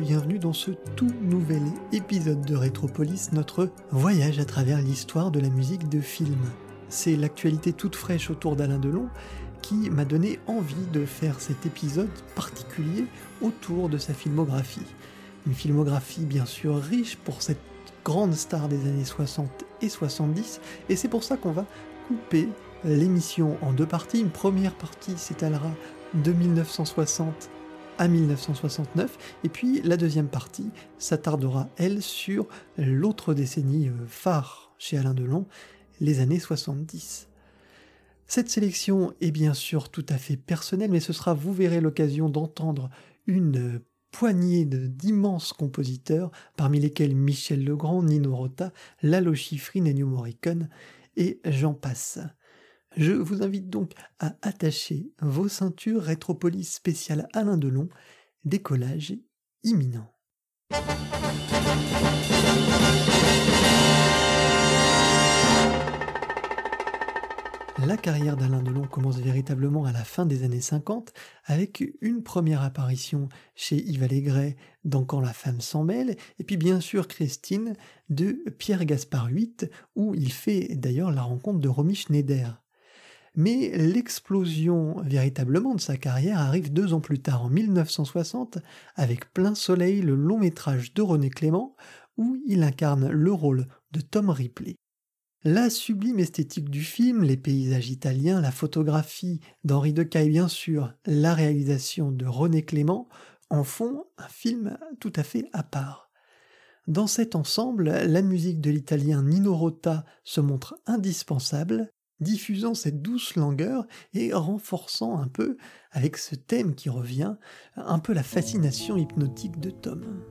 bienvenue dans ce tout nouvel épisode de Rétropolis, notre voyage à travers l'histoire de la musique de film. C'est l'actualité toute fraîche autour d'Alain Delon qui m'a donné envie de faire cet épisode particulier autour de sa filmographie. Une filmographie bien sûr riche pour cette grande star des années 60 et 70, et c'est pour ça qu'on va couper l'émission en deux parties. Une première partie s'étalera de 1960 à 1969, et puis la deuxième partie s'attardera, elle, sur l'autre décennie euh, phare chez Alain Delon, les années 70. Cette sélection est bien sûr tout à fait personnelle, mais ce sera, vous verrez, l'occasion d'entendre une poignée d'immenses compositeurs, parmi lesquels Michel Legrand, Nino Rota, Lalo Schifrin, Ennio Morricone, et j'en passe. Je vous invite donc à attacher vos ceintures Rétropolis spéciale Alain Delon, décollage imminent. La carrière d'Alain Delon commence véritablement à la fin des années 50 avec une première apparition chez Yves Allégret dans Quand la femme s'en mêle et puis bien sûr Christine de Pierre Gaspard VIII où il fait d'ailleurs la rencontre de Romy Schneider. Mais l'explosion véritablement de sa carrière arrive deux ans plus tard, en 1960, avec Plein Soleil, le long métrage de René Clément, où il incarne le rôle de Tom Ripley. La sublime esthétique du film, les paysages italiens, la photographie d'Henri Decaille bien sûr, la réalisation de René Clément en font un film tout à fait à part. Dans cet ensemble, la musique de l'italien Nino Rota se montre indispensable, diffusant cette douce langueur et renforçant un peu, avec ce thème qui revient, un peu la fascination hypnotique de Tom.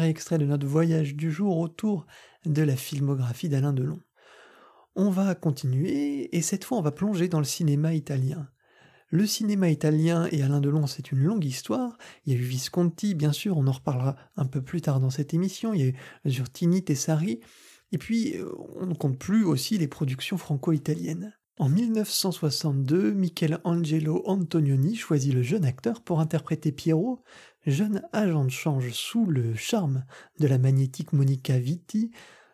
Extrait de notre voyage du jour autour de la filmographie d'Alain Delon. On va continuer et cette fois on va plonger dans le cinéma italien. Le cinéma italien et Alain Delon, c'est une longue histoire. Il y a eu Visconti, bien sûr, on en reparlera un peu plus tard dans cette émission. Il y a eu Zurtini, Tessari. Et puis, euh, on ne compte plus aussi les productions franco-italiennes. En 1962, Michelangelo Antonioni choisit le jeune acteur pour interpréter Pierrot, jeune agent de change sous le charme de la magnétique Monica Vitti.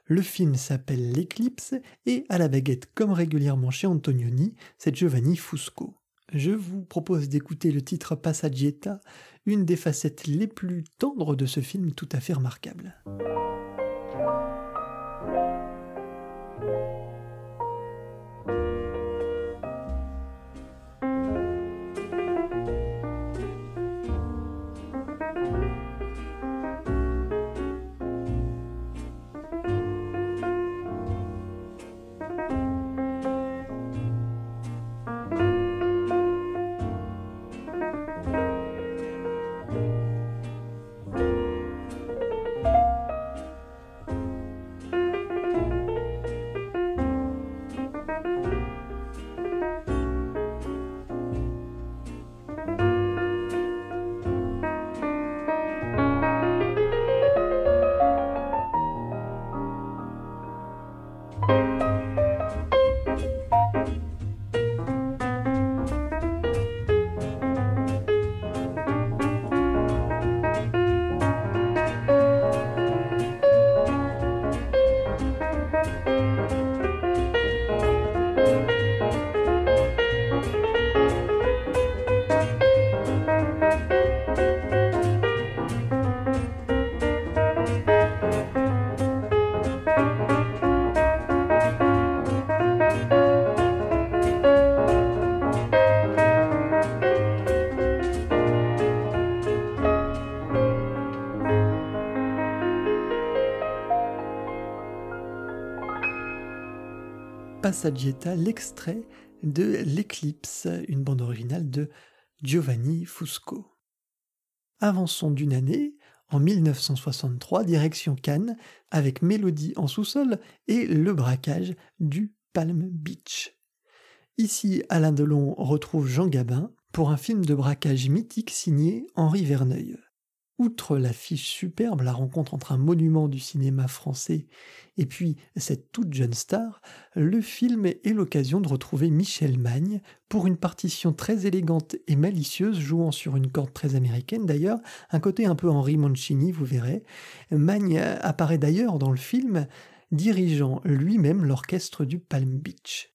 Le film s'appelle L'éclipse et à la baguette, comme régulièrement chez Antonioni, c'est Giovanni Fusco. Je vous propose d'écouter le titre Passaggietta, une des facettes les plus tendres de ce film tout à fait remarquable. Passaggietta, l'extrait de L'Eclipse, une bande originale de Giovanni Fusco. Avançons d'une année, en 1963, direction Cannes, avec Mélodie en sous-sol et le braquage du Palm Beach. Ici, Alain Delon retrouve Jean Gabin pour un film de braquage mythique signé Henri Verneuil. Outre l'affiche superbe, la rencontre entre un monument du cinéma français et puis cette toute jeune star, le film est l'occasion de retrouver Michel Magne pour une partition très élégante et malicieuse, jouant sur une corde très américaine d'ailleurs, un côté un peu Henri Mancini, vous verrez. Magne apparaît d'ailleurs dans le film, dirigeant lui-même l'orchestre du Palm Beach.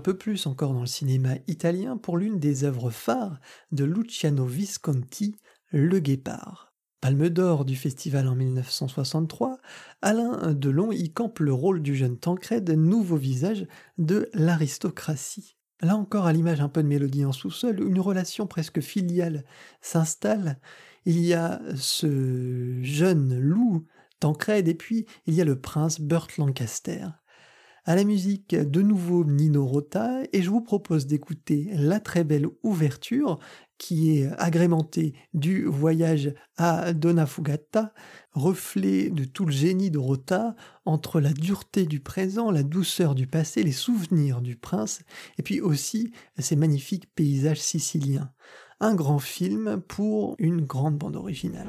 peu plus encore dans le cinéma italien pour l'une des œuvres phares de Luciano Visconti, Le Guépard. Palme d'or du festival en 1963, Alain Delon y campe le rôle du jeune Tancred, nouveau visage de l'aristocratie. Là encore, à l'image un peu de mélodie en sous-sol, une relation presque filiale s'installe. Il y a ce jeune loup Tancred et puis il y a le prince Burt Lancaster. À la musique, de nouveau Nino Rota, et je vous propose d'écouter la très belle ouverture qui est agrémentée du voyage à Donna Fugata, reflet de tout le génie de Rota, entre la dureté du présent, la douceur du passé, les souvenirs du prince, et puis aussi ces magnifiques paysages siciliens. Un grand film pour une grande bande originale.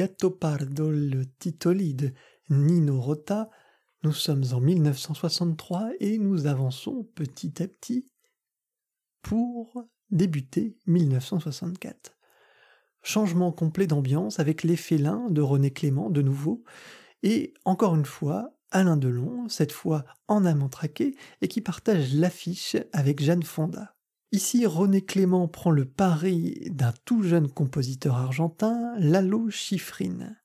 Il Gatto Pardo, le titoli de Nino Rota. Nous sommes en 1963 et nous avançons petit à petit pour débuter 1964. Changement complet d'ambiance avec Les Félins de René Clément de nouveau, et encore une fois, Alain Delon, cette fois en amant traqué, et qui partage l'affiche avec Jeanne Fonda. Ici, René Clément prend le pari d'un tout jeune compositeur argentin, Lalo Schifrin.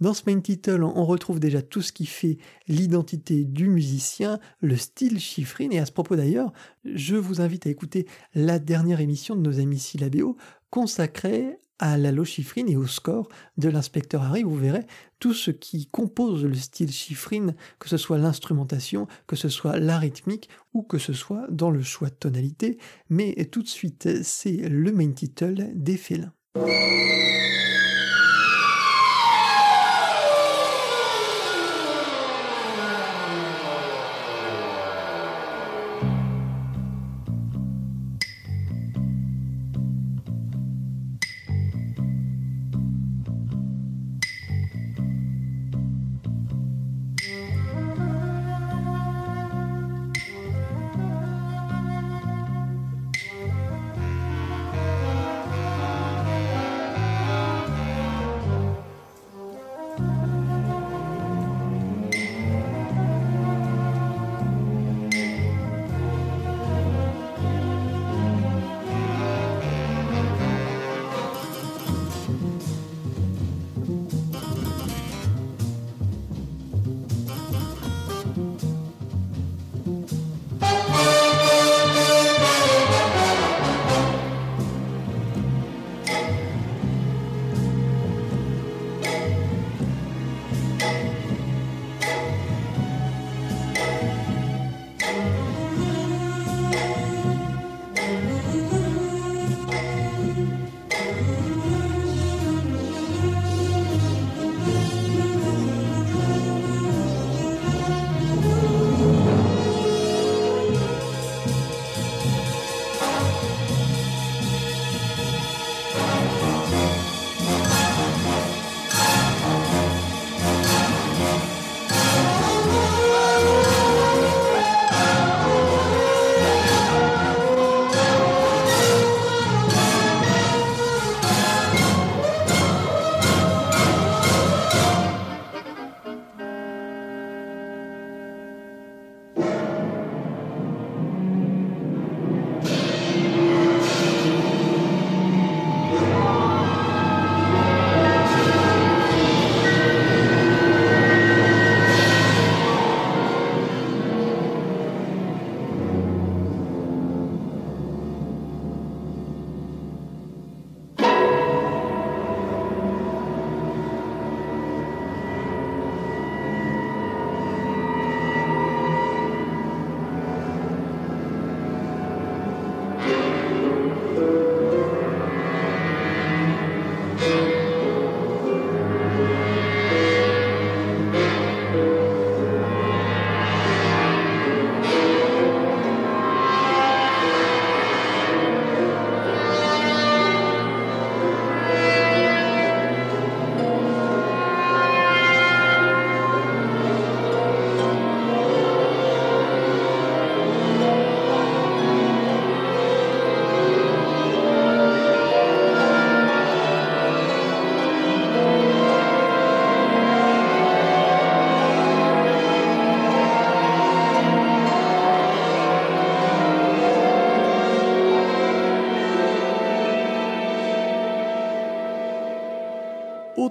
Dans ce main title, on retrouve déjà tout ce qui fait l'identité du musicien, le style Schifrin. Et à ce propos d'ailleurs, je vous invite à écouter la dernière émission de nos amis Syllabéo consacrée à la lochifrine et au score de l'inspecteur Harry, vous verrez tout ce qui compose le style chiffrine, que ce soit l'instrumentation, que ce soit la rythmique ou que ce soit dans le choix de tonalité. Mais tout de suite, c'est le main title des félins.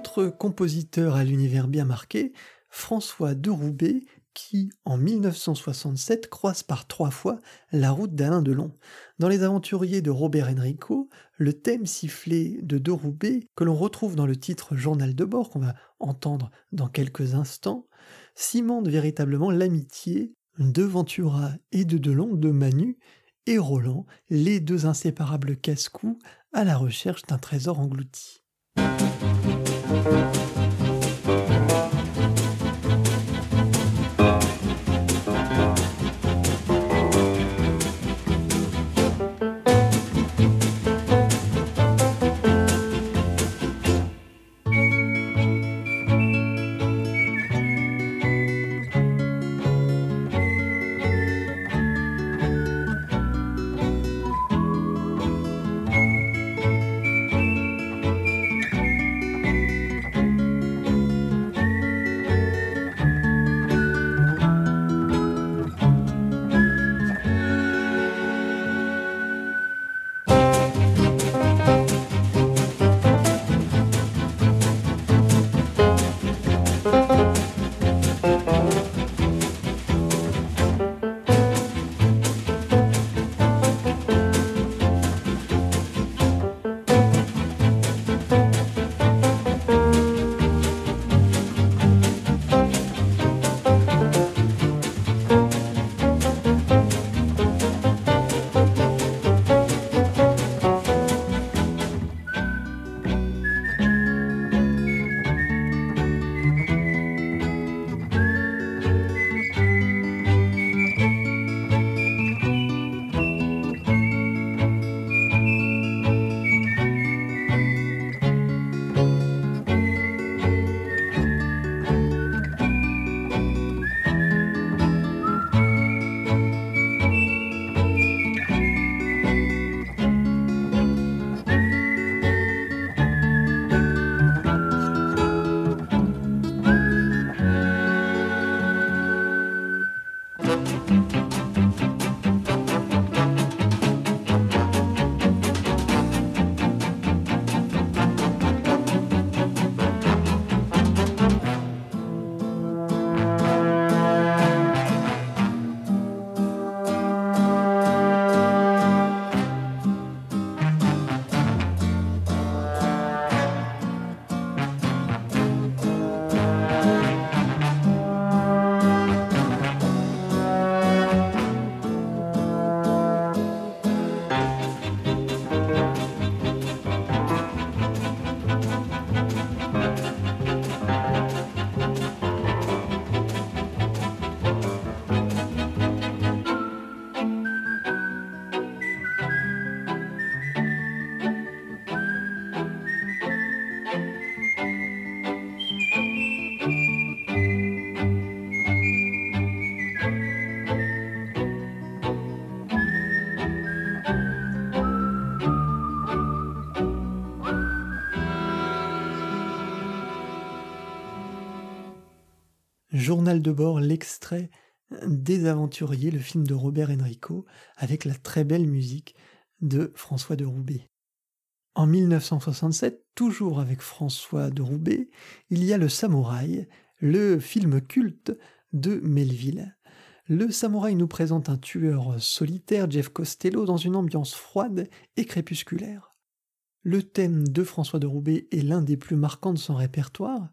Autre compositeur à l'univers bien marqué, François de Roubaix, qui, en 1967, croise par trois fois la route d'Alain Delon. Dans Les Aventuriers de Robert Enrico, le thème sifflé de De Roubaix, que l'on retrouve dans le titre Journal de bord, qu'on va entendre dans quelques instants, cimente véritablement l'amitié de Ventura et de Delon, de Manu et Roland, les deux inséparables casse-cou à la recherche d'un trésor englouti. Bye. Journal de bord, l'extrait des Aventuriers, le film de Robert Enrico, avec la très belle musique de François de Roubaix. En 1967, toujours avec François de Roubaix, il y a Le Samouraï, le film culte de Melville. Le Samouraï nous présente un tueur solitaire, Jeff Costello, dans une ambiance froide et crépusculaire. Le thème de François de Roubaix est l'un des plus marquants de son répertoire,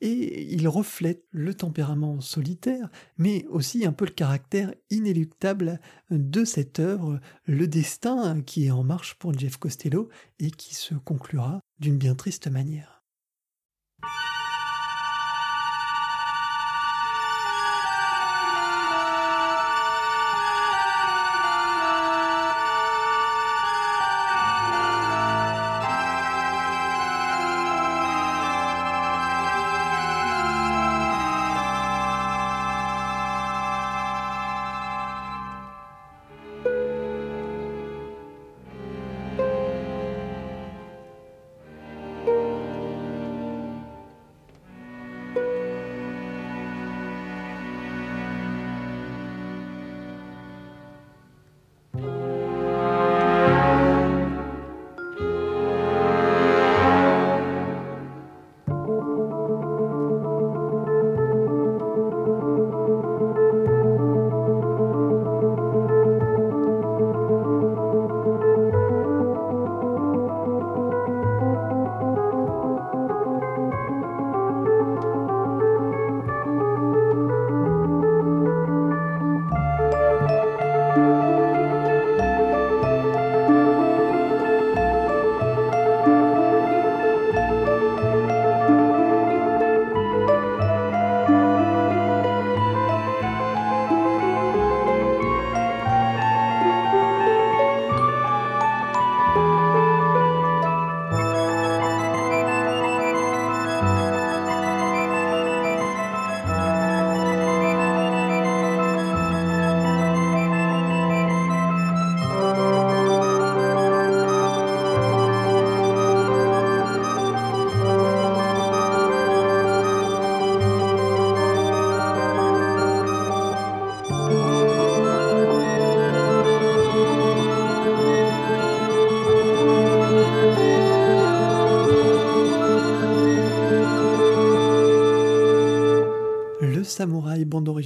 et il reflète le tempérament solitaire, mais aussi un peu le caractère inéluctable de cette œuvre, le destin qui est en marche pour Jeff Costello et qui se conclura d'une bien triste manière.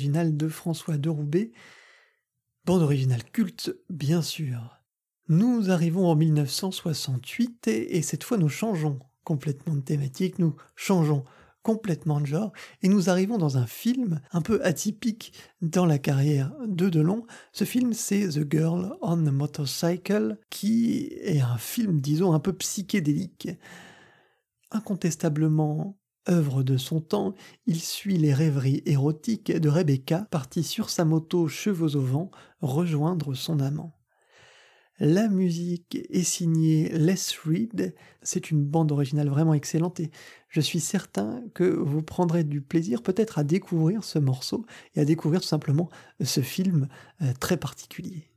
De François de Roubaix, bande originale culte bien sûr. Nous arrivons en 1968 et, cette fois nous changeons complètement de thématique, nous changeons complètement de genre et nous arrivons dans un film un peu atypique dans la carrière de Delon. Ce film c'est The Girl on the Motorcycle qui est un film disons un peu psychédélique. Incontestablement œuvre de son temps, il suit les rêveries érotiques de Rebecca, partie sur sa moto cheveux au vent rejoindre son amant. La musique est signée Les Reed, c'est une bande originale vraiment excellente et je suis certain que vous prendrez du plaisir peut-être à découvrir ce morceau et à découvrir tout simplement ce film euh, très particulier.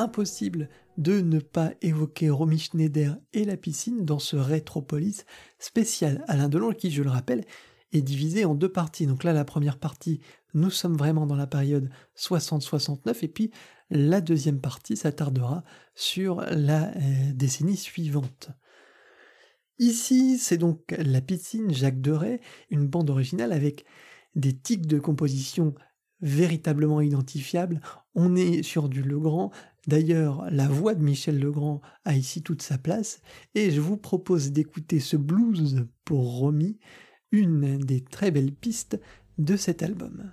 Impossible de ne pas évoquer Romy Schneider et la piscine dans ce Rétropolis spécial Alain Delon qui, je le rappelle, est divisé en deux parties. Donc là, la première partie, nous sommes vraiment dans la période 60-69 et puis la deuxième partie s'attardera sur la euh, décennie suivante. Ici, c'est donc La piscine Jacques Deray, une bande originale avec des tics de composition véritablement identifiables. On est sur du Legrand, D'ailleurs, la voix de Michel Legrand a ici toute sa place et je vous propose d'écouter ce blues pour Romy, une des très belles pistes de cet album.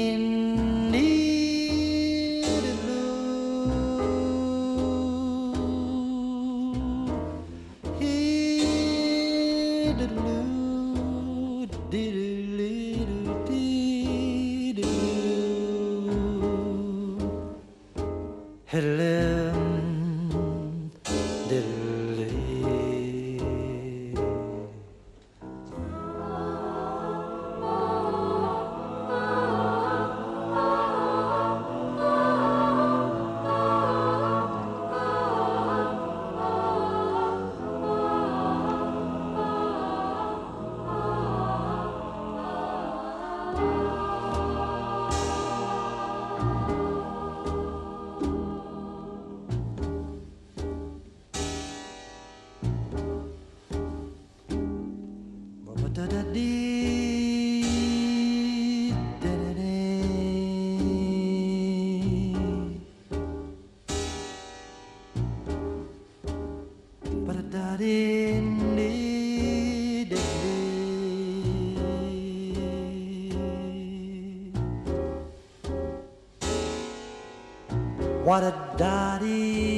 What a daddy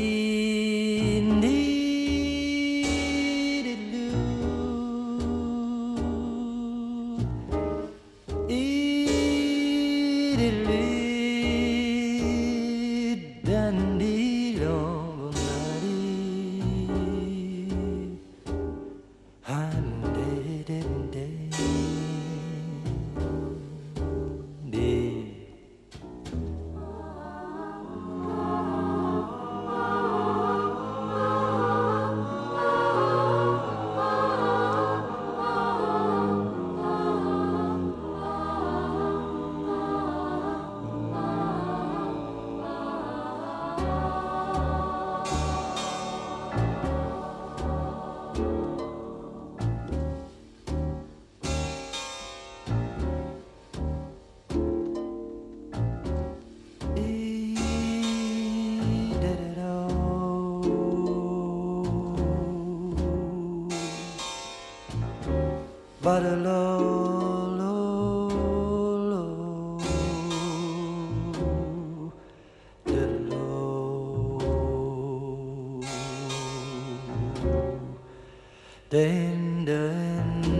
dun dun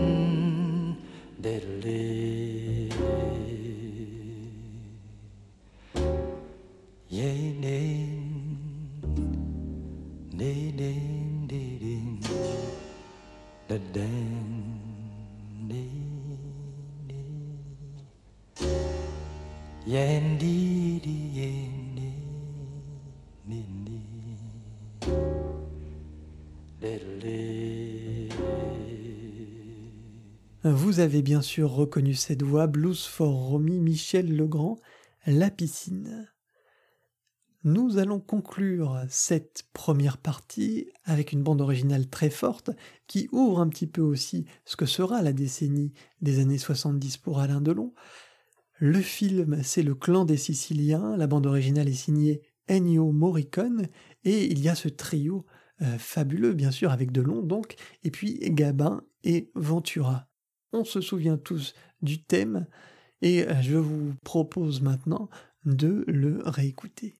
dun ly Vous avez bien sûr reconnu cette voix, Blues for Romy, Michel Legrand, La piscine. Nous allons conclure cette première partie avec une bande originale très forte qui ouvre un petit peu aussi ce que sera la décennie des années 70 pour Alain Delon. Le film, c'est Le clan des Siciliens, la bande originale est signée Ennio Morricone et il y a ce trio euh, fabuleux bien sûr avec Delon donc, et puis Gabin et Ventura on se souvient tous du thème et euh, je vous propose maintenant de le réécouter.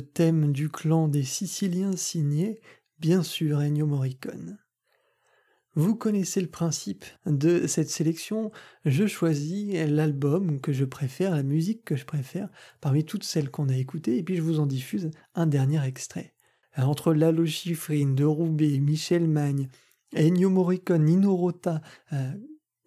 Thème du clan des Siciliens signé, bien sûr, Ennio Morricone. Vous connaissez le principe de cette sélection, je choisis l'album que je préfère, la musique que je préfère, parmi toutes celles qu'on a écoutées, et puis je vous en diffuse un dernier extrait. Entre Lalo Schifrin, De Roubaix, Michel Magne, Ennio Morricone, Nino Rota, euh,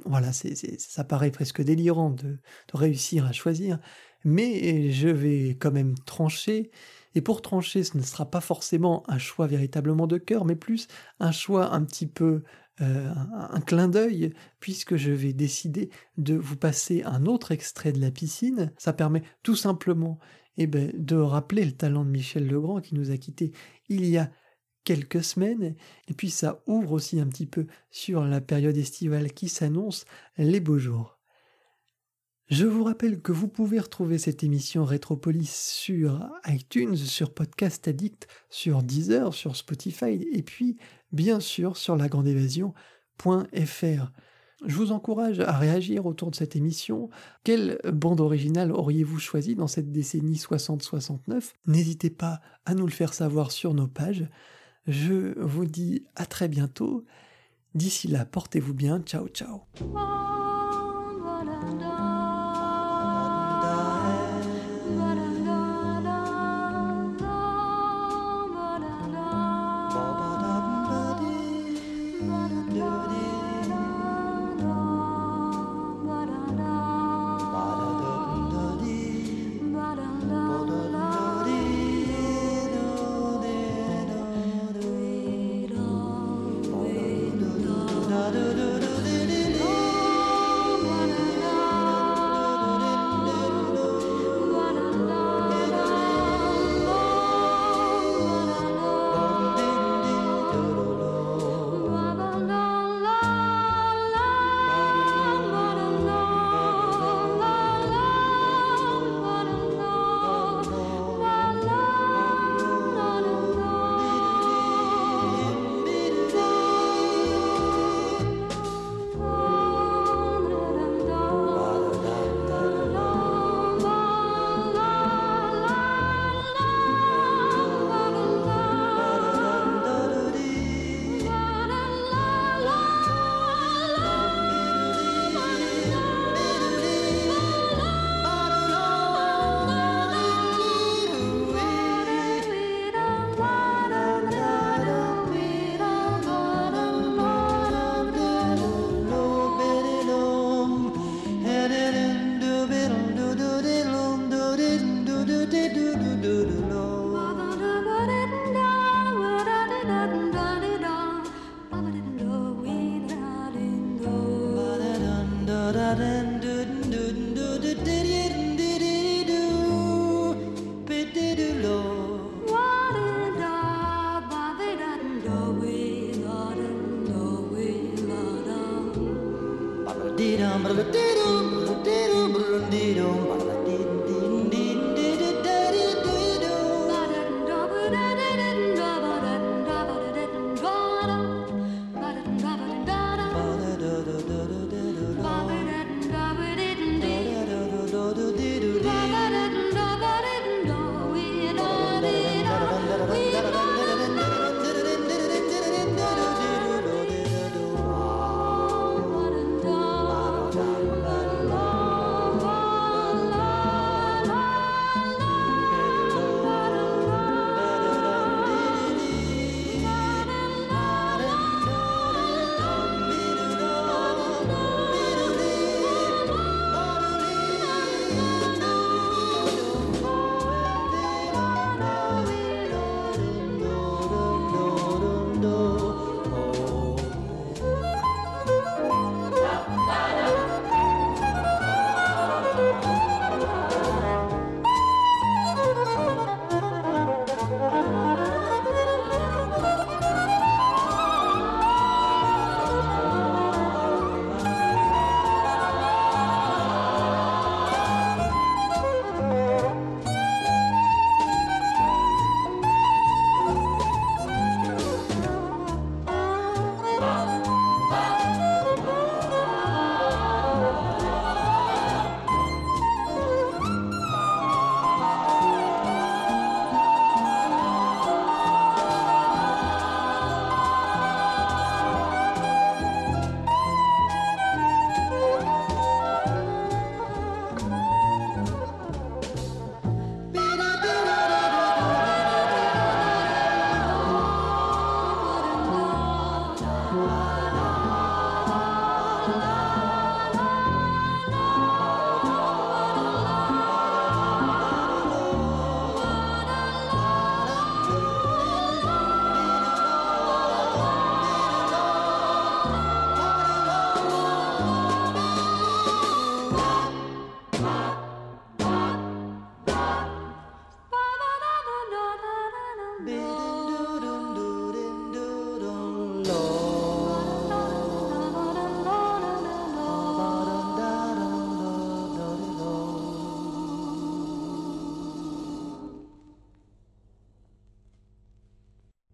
voilà, ça paraît presque délirant de, réussir à choisir, mais je vais quand même trancher. Et pour trancher, ce ne sera pas forcément un choix véritablement de cœur, mais plus un choix un petit peu euh, un, clin d'œil, puisque je vais décider de vous passer un autre extrait de la piscine. Ça permet tout simplement eh ben, de rappeler le talent de Michel Legrand qui nous a quittés il y a quelques semaines, et puis ça ouvre aussi un petit peu sur la période estivale qui s'annonce, les beaux jours. Je vous rappelle que vous pouvez retrouver cette émission Rétropolis sur iTunes, sur Podcast Addict, sur Deezer, sur Spotify, et puis bien sûr sur lagrandeévasion.fr. Je vous encourage à réagir autour de cette émission. Quelle bande originale auriez-vous choisi dans cette décennie 60-69 N'hésitez pas à nous le faire savoir sur nos pages. Je vous dis à très bientôt. D'ici là, portez-vous bien. Ciao, ciao.